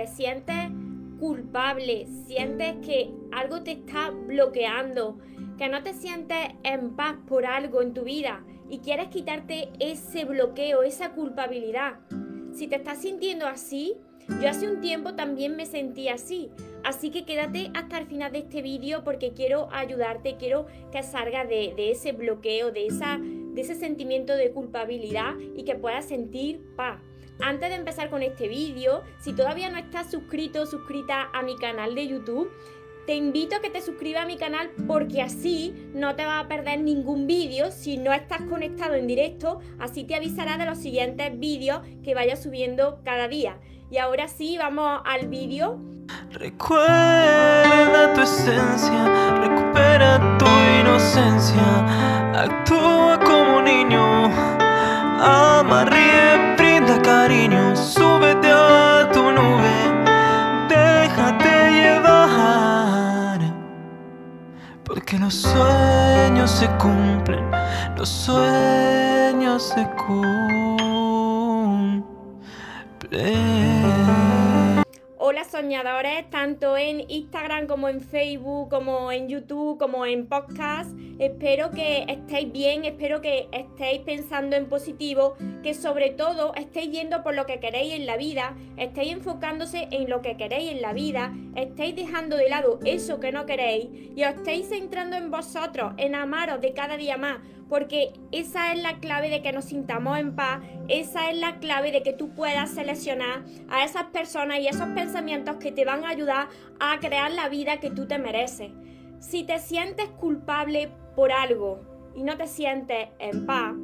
te sientes culpable, sientes que algo te está bloqueando, que no te sientes en paz por algo en tu vida y quieres quitarte ese bloqueo, esa culpabilidad. Si te estás sintiendo así, yo hace un tiempo también me sentí así. Así que quédate hasta el final de este vídeo porque quiero ayudarte, quiero que salgas de, ese bloqueo, de, esa, de ese sentimiento de culpabilidad y que puedas sentir paz. Antes de empezar con este vídeo, si todavía no estás suscrito o suscrita a mi canal de YouTube, te invito a que te suscribas a mi canal porque así no te vas a perder ningún vídeo si no estás conectado en directo, así te avisará de los siguientes vídeos que vaya subiendo cada día. Y ahora sí, vamos al vídeo. Recuerda tu esencia, recupera tu inocencia, actúa como niño, ama, ríe, cariño, súbete a tu nube, déjate llevar, porque los sueños se cumplen, los sueños se cumplen. Soñadores, tanto en Instagram como en Facebook, como en YouTube, como en podcast. Espero que estéis bien, espero que estéis pensando en positivo, que sobre todo estéis yendo por lo que queréis en la vida, estéis enfocándose en lo que queréis en la vida, estéis dejando de lado eso que no queréis y os estéis centrando en vosotros, en amaros de cada día más porque esa es la clave de que nos sintamos en paz, esa es la clave de que tú puedas seleccionar a esas personas y esos pensamientos que te van a ayudar a crear la vida que tú te mereces. Si te sientes culpable por algo y no te sientes en paz,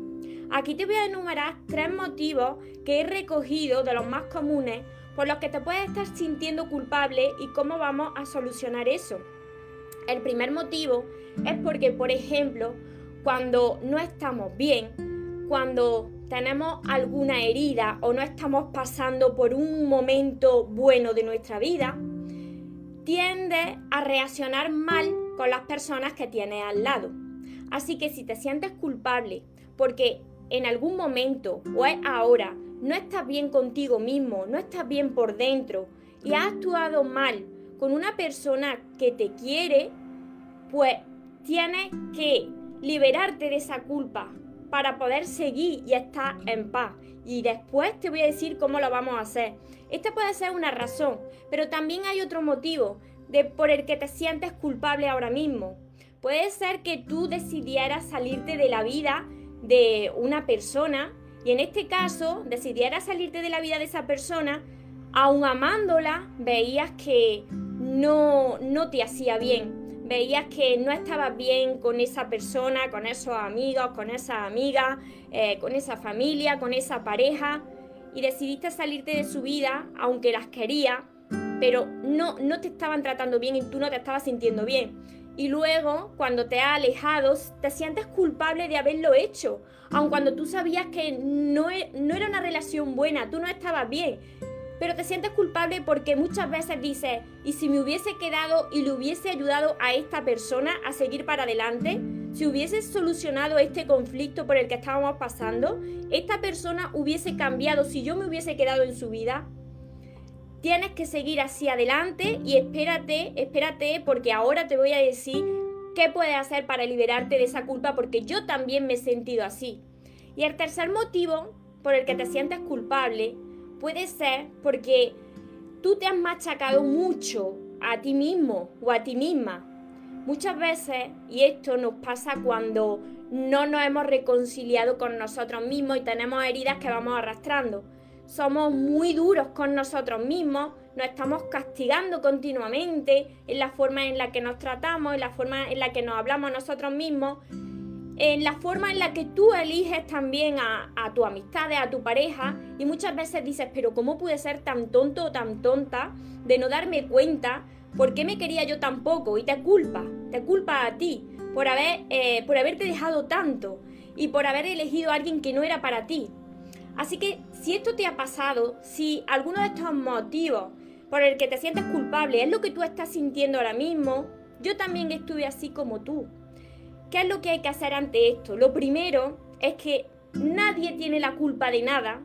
aquí te voy a enumerar tres motivos que he recogido de los más comunes por los que te puedes estar sintiendo culpable y cómo vamos a solucionar eso. El primer motivo es porque, por ejemplo, cuando no estamos bien, cuando tenemos alguna herida o no estamos pasando por un momento bueno de nuestra vida, tiende a reaccionar mal con las personas que tienes al lado. Así que si te sientes culpable porque en algún momento o es ahora no estás bien contigo mismo, no estás bien por dentro y has actuado mal con una persona que te quiere, pues tienes que liberarte de esa culpa para poder seguir y estar en paz. Y después te voy a decir cómo lo vamos a hacer. Esta puede ser una razón, pero también hay otro motivo de por el que te sientes culpable ahora mismo. Puede ser que tú decidieras salirte de la vida de una persona y en este caso decidieras salirte de la vida de esa persona, aun amándola, veías que no, no te hacía bien veías que no estabas bien con esa persona, con esos amigos, con esa amiga, eh, con esa familia, con esa pareja, y decidiste salirte de su vida, aunque las querías, pero no, no te estaban tratando bien y tú no te estabas sintiendo bien. Y luego, cuando te has alejado, te sientes culpable de haberlo hecho, aun cuando tú sabías que no, e, no era una relación buena, tú no estabas bien pero te sientes culpable porque muchas veces dices, ¿y si me hubiese quedado y le hubiese ayudado a esta persona a seguir para adelante? Si hubiese solucionado este conflicto por el que estábamos pasando, esta persona hubiese cambiado si yo me hubiese quedado en su vida. Tienes que seguir hacia adelante y espérate, espérate, porque ahora te voy a decir qué puedes hacer para liberarte de esa culpa, porque yo también me he sentido así. Y el tercer motivo por el que te sientes culpable puede ser porque tú te has machacado mucho a ti mismo o a ti misma. Muchas veces, y esto nos pasa cuando no nos hemos reconciliado con nosotros mismos y tenemos heridas que vamos arrastrando. Somos muy duros con nosotros mismos, nos estamos castigando continuamente en la forma en la que nos tratamos, en la forma en la que nos hablamos nosotros mismos en la forma en la que tú eliges también a, tu amistad, a tu pareja, y muchas veces dices, pero ¿cómo pude ser tan tonto o tan tonta de no darme cuenta por qué me quería yo tan poco? Y te culpa, te culpa a ti por, haber, eh, por haberte dejado tanto y por haber elegido a alguien que no era para ti. Así que si esto te ha pasado, si alguno de estos motivos por el que te sientes culpable es lo que tú estás sintiendo ahora mismo, yo también estuve así como tú. ¿Qué es lo que hay que hacer ante esto? Lo primero es que nadie tiene la culpa de nada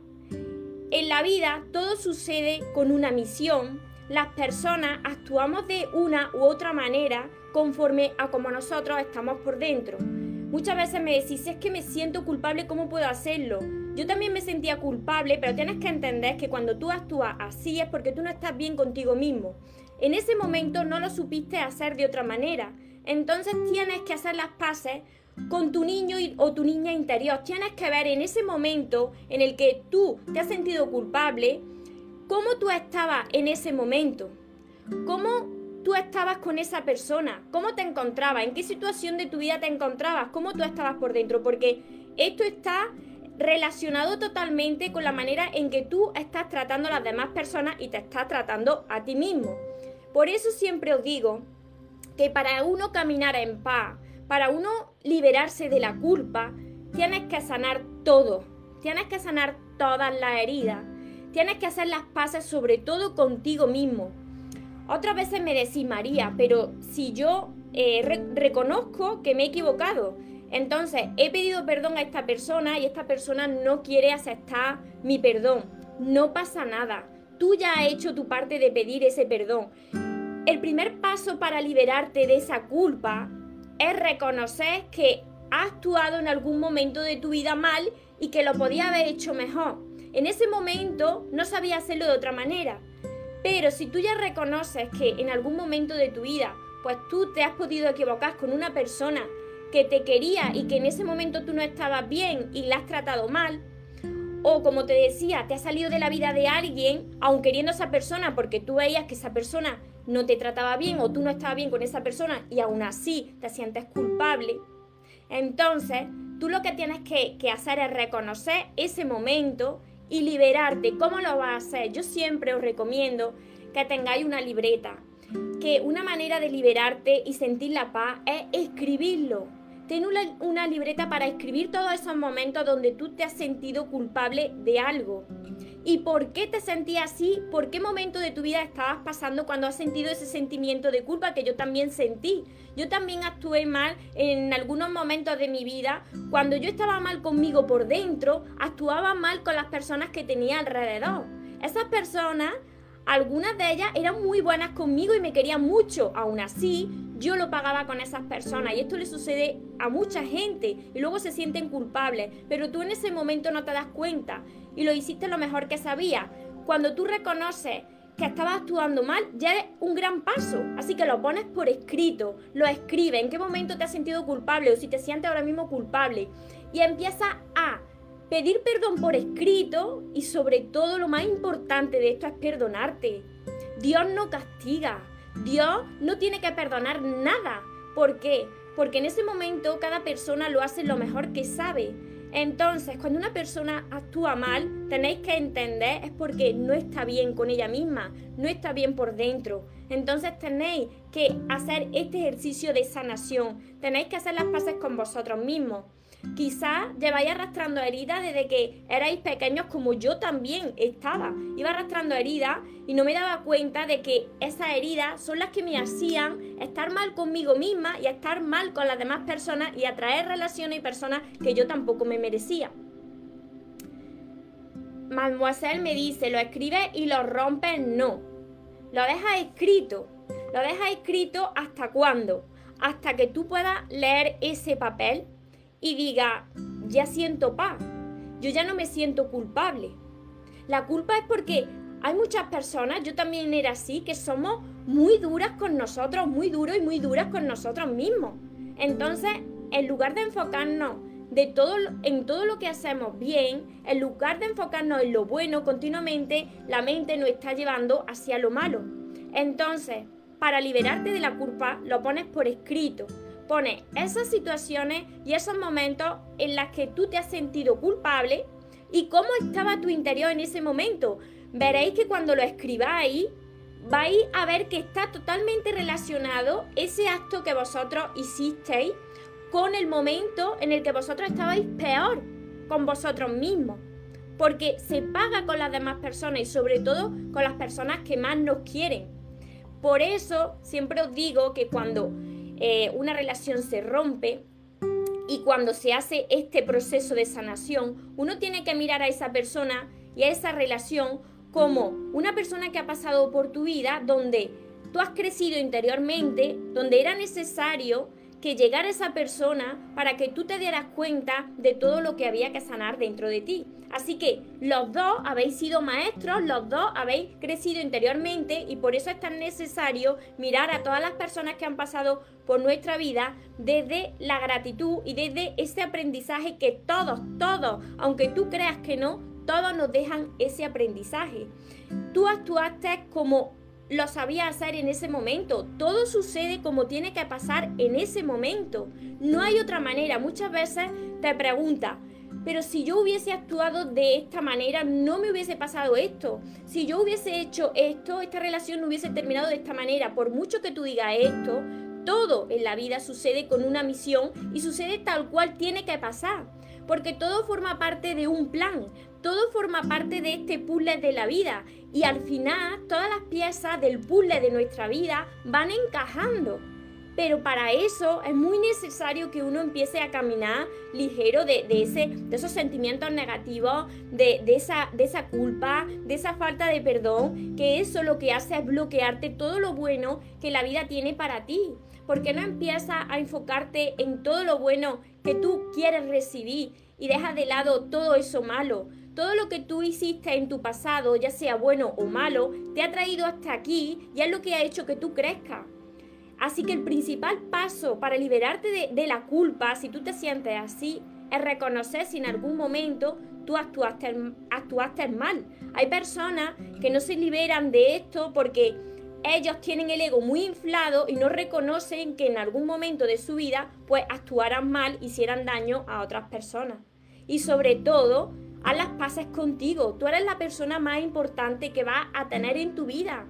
En la vida todo sucede con una misión. Las personas actuamos de una u otra manera conforme a como nosotros estamos por dentro. Muchas veces me decís, es que me siento culpable, ¿cómo puedo hacerlo? Yo también me sentía culpable, pero tienes que entender que cuando tú actúas así es porque tú no estás bien contigo mismo. En ese momento no lo supiste hacer de otra manera. Entonces tienes que hacer las paces con tu niño o tu niña interior. Tienes que ver en ese momento en el que tú te has sentido culpable, cómo tú estabas en ese momento, cómo tú estabas con esa persona, cómo te encontrabas, en qué situación de tu vida te encontrabas, cómo tú estabas por dentro, porque esto está relacionado totalmente con la manera en que tú estás tratando a las demás personas y te estás tratando a ti mismo. Por eso siempre os digo que para uno caminar en paz, para uno liberarse de la culpa, tienes que sanar todo. Tienes que sanar todas las heridas. Tienes que hacer las paces sobre todo contigo mismo. Otras veces me decís, María, pero si yo eh, reconozco que me he equivocado, entonces he pedido perdón a esta persona y esta persona no quiere aceptar mi perdón. No pasa nada. Tú ya has hecho tu parte de pedir ese perdón. El primer paso para liberarte de esa culpa es reconocer que has actuado en algún momento de tu vida mal y que lo podía haber hecho mejor. En ese momento no sabía hacerlo de otra manera. Pero si tú ya reconoces que en algún momento de tu vida, pues tú te has podido equivocar con una persona que te quería y que en ese momento tú no estabas bien y la has tratado mal, o como te decía, te has salido de la vida de alguien, aun queriendo a esa persona porque tú veías que esa persona no te trataba bien o tú no estabas bien con esa persona y aún así te sientes culpable, entonces tú lo que tienes que, hacer es reconocer ese momento y liberarte. ¿Cómo lo vas a hacer? Yo siempre os recomiendo que tengáis una libreta, que una manera de liberarte y sentir la paz es escribirlo Ten una, libreta para escribir todos esos momentos donde tú te has sentido culpable de algo. ¿Y por qué te sentías así? ¿Por qué momento de tu vida estabas pasando cuando has sentido ese sentimiento de culpa que yo también sentí? Yo también actué mal en algunos momentos de mi vida. Cuando yo estaba mal conmigo por dentro, actuaba mal con las personas que tenía alrededor. Esas personas algunas de ellas eran muy buenas conmigo y me querían mucho. Aún así, yo lo pagaba con esas personas. Y esto le sucede a mucha gente. Y luego se sienten culpables. Pero tú en ese momento no te das cuenta. Y lo hiciste lo mejor que sabías. Cuando tú reconoces que estabas actuando mal, ya es un gran paso. Así que lo pones por escrito, lo escribes, en qué momento te has sentido culpable o si te sientes ahora mismo culpable. Y empieza a pedir perdón por escrito y sobre todo lo más importante de esto es perdonarte. Dios no castiga, Dios no tiene que perdonar nada. ¿Por qué? Porque en ese momento cada persona lo hace lo mejor que sabe. Entonces, cuando una persona actúa mal, tenéis que entender es porque no está bien con ella misma, no está bien por dentro. Entonces tenéis que hacer este ejercicio de sanación, tenéis que hacer las paces con vosotros mismos. Quizás lleváis arrastrando heridas desde que erais pequeños como yo también estaba. Iba arrastrando heridas y no me daba cuenta de que esas heridas son las que me hacían estar mal conmigo misma y estar mal con las demás personas y atraer relaciones y personas que yo tampoco me merecía. Mademoiselle me dice, lo escribes y lo rompes, no. Lo dejas escrito. Lo dejas escrito hasta cuándo? Hasta que tú puedas leer ese papel y diga, ya siento paz, yo ya no me siento culpable. La culpa es porque hay muchas personas, yo también era así, que somos muy duras con nosotros, muy duros y muy duras con nosotros mismos. Entonces, en lugar de enfocarnos de todo, en todo lo que hacemos bien, en lugar de enfocarnos en lo bueno continuamente, la mente nos está llevando hacia lo malo. Entonces, para liberarte de la culpa, lo pones por escrito pone esas situaciones y esos momentos en las que tú te has sentido culpable y cómo estaba tu interior en ese momento. Veréis que cuando lo escribáis, vais a ver que está totalmente relacionado ese acto que vosotros hicisteis con el momento en el que vosotros estabais peor con vosotros mismos. Porque se paga con las demás personas y sobre todo con las personas que más nos quieren. Por eso siempre os digo que cuando eh, una relación se rompe y cuando se hace este proceso de sanación, uno tiene que mirar a esa persona y a esa relación como una persona que ha pasado por tu vida donde tú has crecido interiormente, donde era necesario que llegara esa persona para que tú te dieras cuenta de todo lo que había que sanar dentro de ti. Así que los dos habéis sido maestros, los dos habéis crecido interiormente y por eso es tan necesario mirar a todas las personas que han pasado por nuestra vida desde la gratitud y desde ese aprendizaje que todos, todos, aunque tú creas que no, todos nos dejan ese aprendizaje. Tú actuaste como lo sabía hacer en ese momento. Todo sucede como tiene que pasar en ese momento. No hay otra manera. Muchas veces te preguntas, pero si yo hubiese actuado de esta manera, no me hubiese pasado esto. Si yo hubiese hecho esto, esta relación no hubiese terminado de esta manera. Por mucho que tú digas esto, todo en la vida sucede con una misión y sucede tal cual tiene que pasar. Porque todo forma parte de un plan, todo forma parte de este puzzle de la vida y al final todas las piezas del puzzle de nuestra vida van encajando. Pero para eso es muy necesario que uno empiece a caminar ligero de, ese, de esos sentimientos negativos, de, esa, de esa culpa, de esa falta de perdón, que eso lo que hace es bloquearte todo lo bueno que la vida tiene para ti. Porque no empiezas a enfocarte en todo lo bueno que tú quieres recibir y dejas de lado todo eso malo? Todo lo que tú hiciste en tu pasado, ya sea bueno o malo, te ha traído hasta aquí y es lo que ha hecho que tú crezcas. Así que el principal paso para liberarte de, la culpa, si tú te sientes así, es reconocer si en algún momento tú actuaste, actuaste mal. Hay personas que no se liberan de esto porque ellos tienen el ego muy inflado y no reconocen que en algún momento de su vida pues actuaran mal, hicieran daño a otras personas. Y sobre todo, haz las paces contigo. Tú eres la persona más importante que vas a tener en tu vida.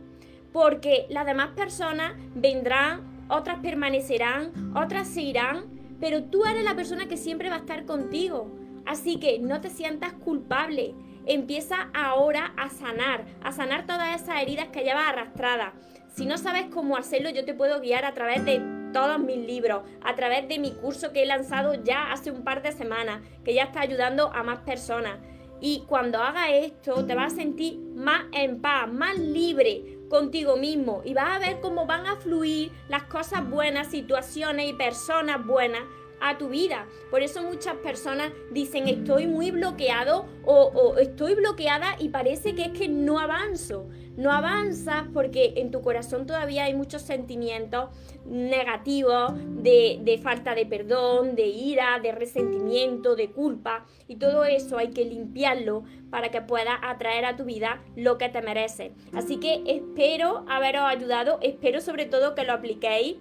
Porque las demás personas vendrán, otras permanecerán, otras se irán, pero tú eres la persona que siempre va a estar contigo. Así que no te sientas culpable. Empieza ahora a sanar, a sanar todas esas heridas que llevas arrastradas. Si no sabes cómo hacerlo, yo te puedo guiar a través de todos mis libros, a través de mi curso que he lanzado ya hace un par de semanas, que ya está ayudando a más personas. Y cuando hagas esto, te vas a sentir más en paz, más libre contigo mismo y vas a ver cómo van a fluir las cosas buenas, situaciones y personas buenas a tu vida. Por eso muchas personas dicen estoy muy bloqueado o, estoy bloqueada y parece que es que no avanzo. No avanzas porque en tu corazón todavía hay muchos sentimientos negativos de, de falta de perdón, de ira, de resentimiento, de culpa y todo eso hay que limpiarlo para que puedas atraer a tu vida lo que te merece. Así que espero haberos ayudado, espero sobre todo que lo apliquéis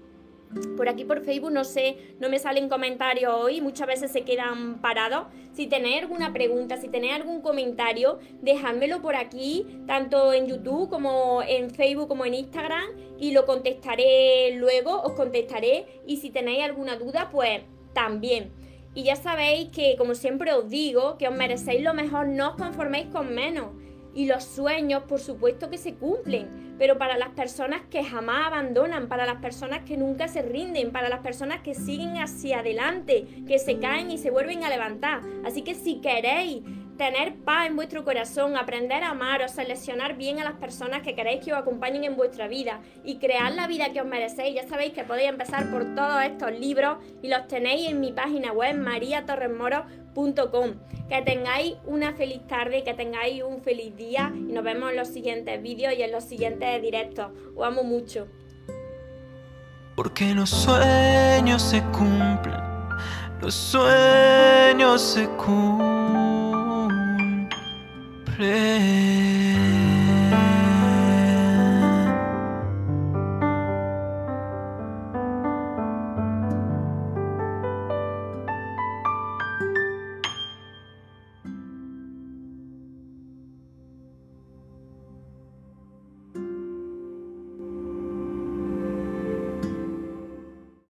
por aquí por Facebook no sé, no me salen comentarios hoy, muchas veces se quedan parados. Si tenéis alguna pregunta, si tenéis algún comentario, dejádmelo por aquí, tanto en YouTube como en Facebook como en Instagram, y lo contestaré luego, os contestaré. Y si tenéis alguna duda, pues también. Y ya sabéis que, como siempre os digo, que os merecéis lo mejor, no os conforméis con menos. Y los sueños, por supuesto que se cumplen, pero para las personas que jamás abandonan, para las personas que nunca se rinden, para las personas que siguen hacia adelante, que se caen y se vuelven a levantar. Así que si queréis tener paz en vuestro corazón, aprender a amar o seleccionar bien a las personas que queréis que os acompañen en vuestra vida y crear la vida que os merecéis, ya sabéis que podéis empezar por todos estos libros y los tenéis en mi página web mariatorresmoro.com. Que tengáis una feliz tarde, que tengáis un feliz día y nos vemos en los siguientes vídeos y en los siguientes directos. Os amo mucho.